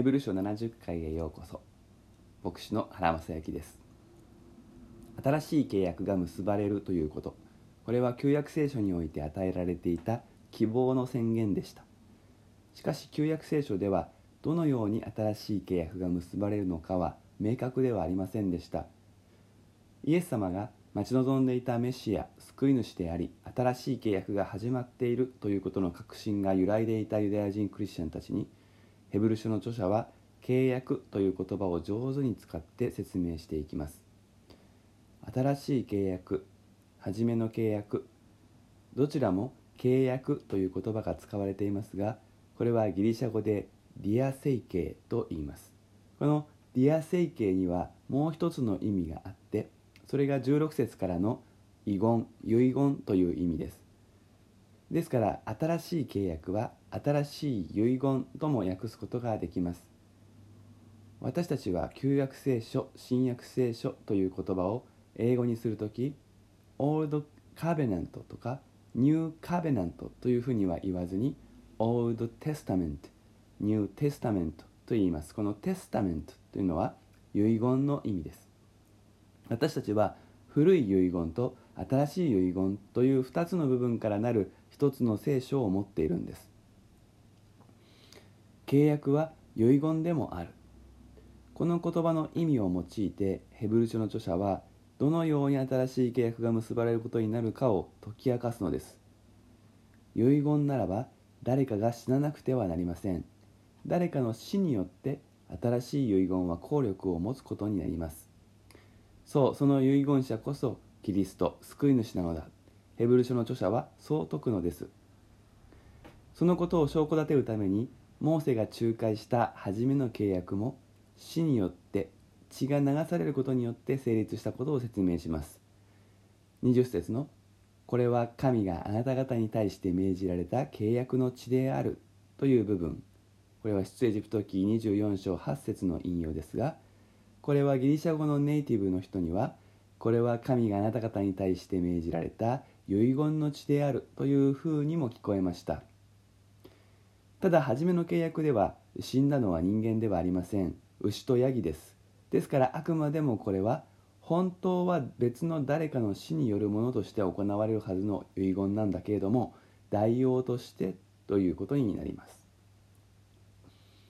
ヘブル書70回へようこそ。牧師の原正幸です。新しい契約が結ばれるということ。これは旧約聖書において与えられていた希望の宣言でした。しかし旧約聖書ではどのように新しい契約が結ばれるのかは明確ではありませんでした。イエス様が待ち望んでいたメシア救い主であり新しい契約が始まっているということの確信が揺らいでいたユダヤ人クリスチャンたちにヘブル書の著者は契約という言葉を上手に使って説明していきます。新しい契約初めの契約どちらも契約という言葉が使われていますがこれはギリシャ語でディアセイケと言います。このディアセイケにはもう一つの意味があってそれが16節からの遺言遺言という意味です。ですから新しい契約は新しい遺言とも訳すことができます。私たちは旧約聖書新約聖書という言葉を英語にするとき Old Covenant とか New Covenant というふうには言わずに Old Testament New Testament と言います。このテスタメントというのは遺言の意味です。私たちは古い遺言と新しい遺言という2つの部分からなる一つの聖書を持っているんです。契約は遺言でもある。この言葉の意味を用いてヘブル書の著者はどのように新しい契約が結ばれることになるかを解き明かすのです。遺言ならば誰かが死ななくてはなりません。誰かの死によって新しい遺言は効力を持つことになります。そうその遺言者こそキリスト救い主なのだ。ヘブル書の著者はそう説くのです。そのことを証拠立てるためにモーセが仲介した初めの契約も死によって血が流されることによって成立したことを説明します。20節の「これは神があなた方に対して命じられた契約の血である」という部分。これは出エジプト記24章8節の引用ですがこれはギリシャ語のネイティブの人にはこれは神があなた方に対して命じられた遺言の血であるというふうにも聞こえました。ただ初めの契約では死んだのは人間ではありません。牛とヤギです。ですからあくまでもこれは本当は別の誰かの死によるものとして行われるはずの遺言なんだけれども代用としてということになります。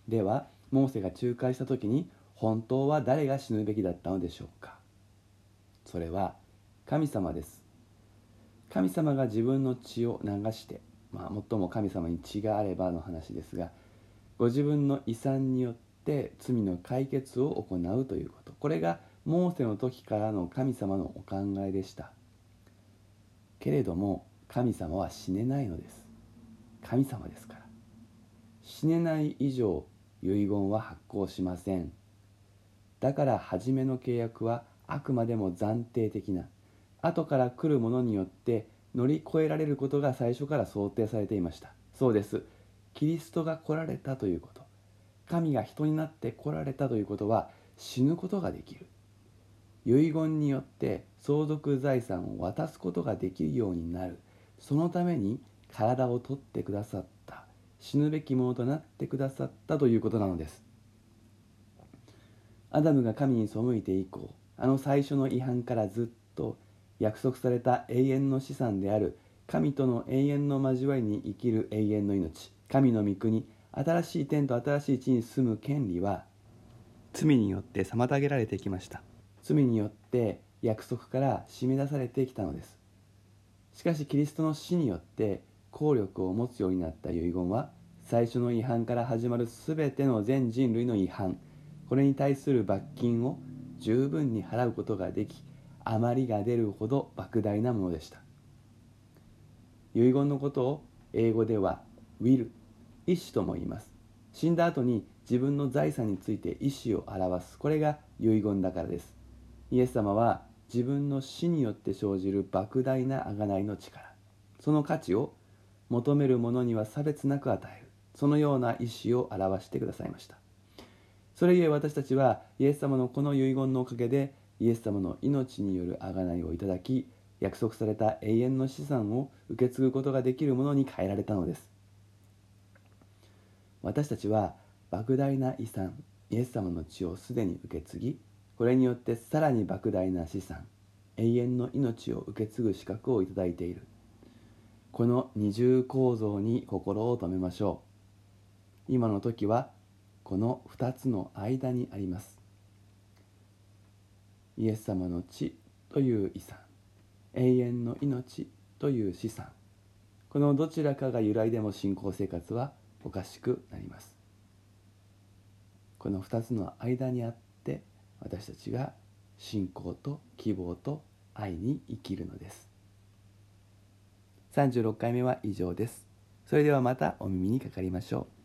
ではモーセが仲介した時に本当は誰が死ぬべきだったのでしょうか。それは神様です。神様が自分の血を流してまあ、最も神様に血があればの話ですがご自分の遺産によって罪の解決を行うということ。これがモーセの時からの神様のお考えでした。けれども神様は死ねないのです。神様ですから。死ねない以上遺言は発行しません。だから初めの契約はあくまでも暫定的な。後から来るものによって乗り越えられることが最初から想定されていました。そうです。キリストが来られたということ。神が人になって来られたということは死ぬことができる。遺言によって相続財産を渡すことができるようになる。そのために体を取ってくださった。死ぬべきものとなってくださったということなのです。アダムが神に背いて以降あの最初の違反からずっと約束された永遠の資産である。神との永遠の交わりに生きる永遠の命。神の御国新しい天と新しい地に住む権利は罪によって妨げられてきました。罪によって約束から締め出されてきたのです。しかしキリストの死によって効力を持つようになった遺言は最初の違反から始まる全ての全人類の違反。これに対する罰金を十分に払うことができ余りが出るほど莫大なものでした。遺言のことを英語では「will」意思とも言います。死んだ後に自分の財産について意思を表す。これが遺言だからです。イエス様は自分の死によって生じる莫大な贖いの力。その価値を求める者には差別なく与える。そのような意思を表してくださいました。それゆえ私たちはイエス様のこの遺言のおかげでイエス様の命による贖いをいただき約束された永遠の資産を受け継ぐことができるものに変えられたのです。私たちは莫大な遺産イエス様の血をすでに受け継ぎこれによってさらに莫大な資産永遠の命を受け継ぐ資格をいただいている。この二重構造に心を止めましょう。今の時はこの2つの間にあります。イエス様の血という遺産永遠の命という資産。このどちらかが由来でも信仰生活はおかしくなります。この2つの間にあって私たちが信仰と希望と愛に生きるのです。36回目は以上です。それではまたお耳にかかりましょう。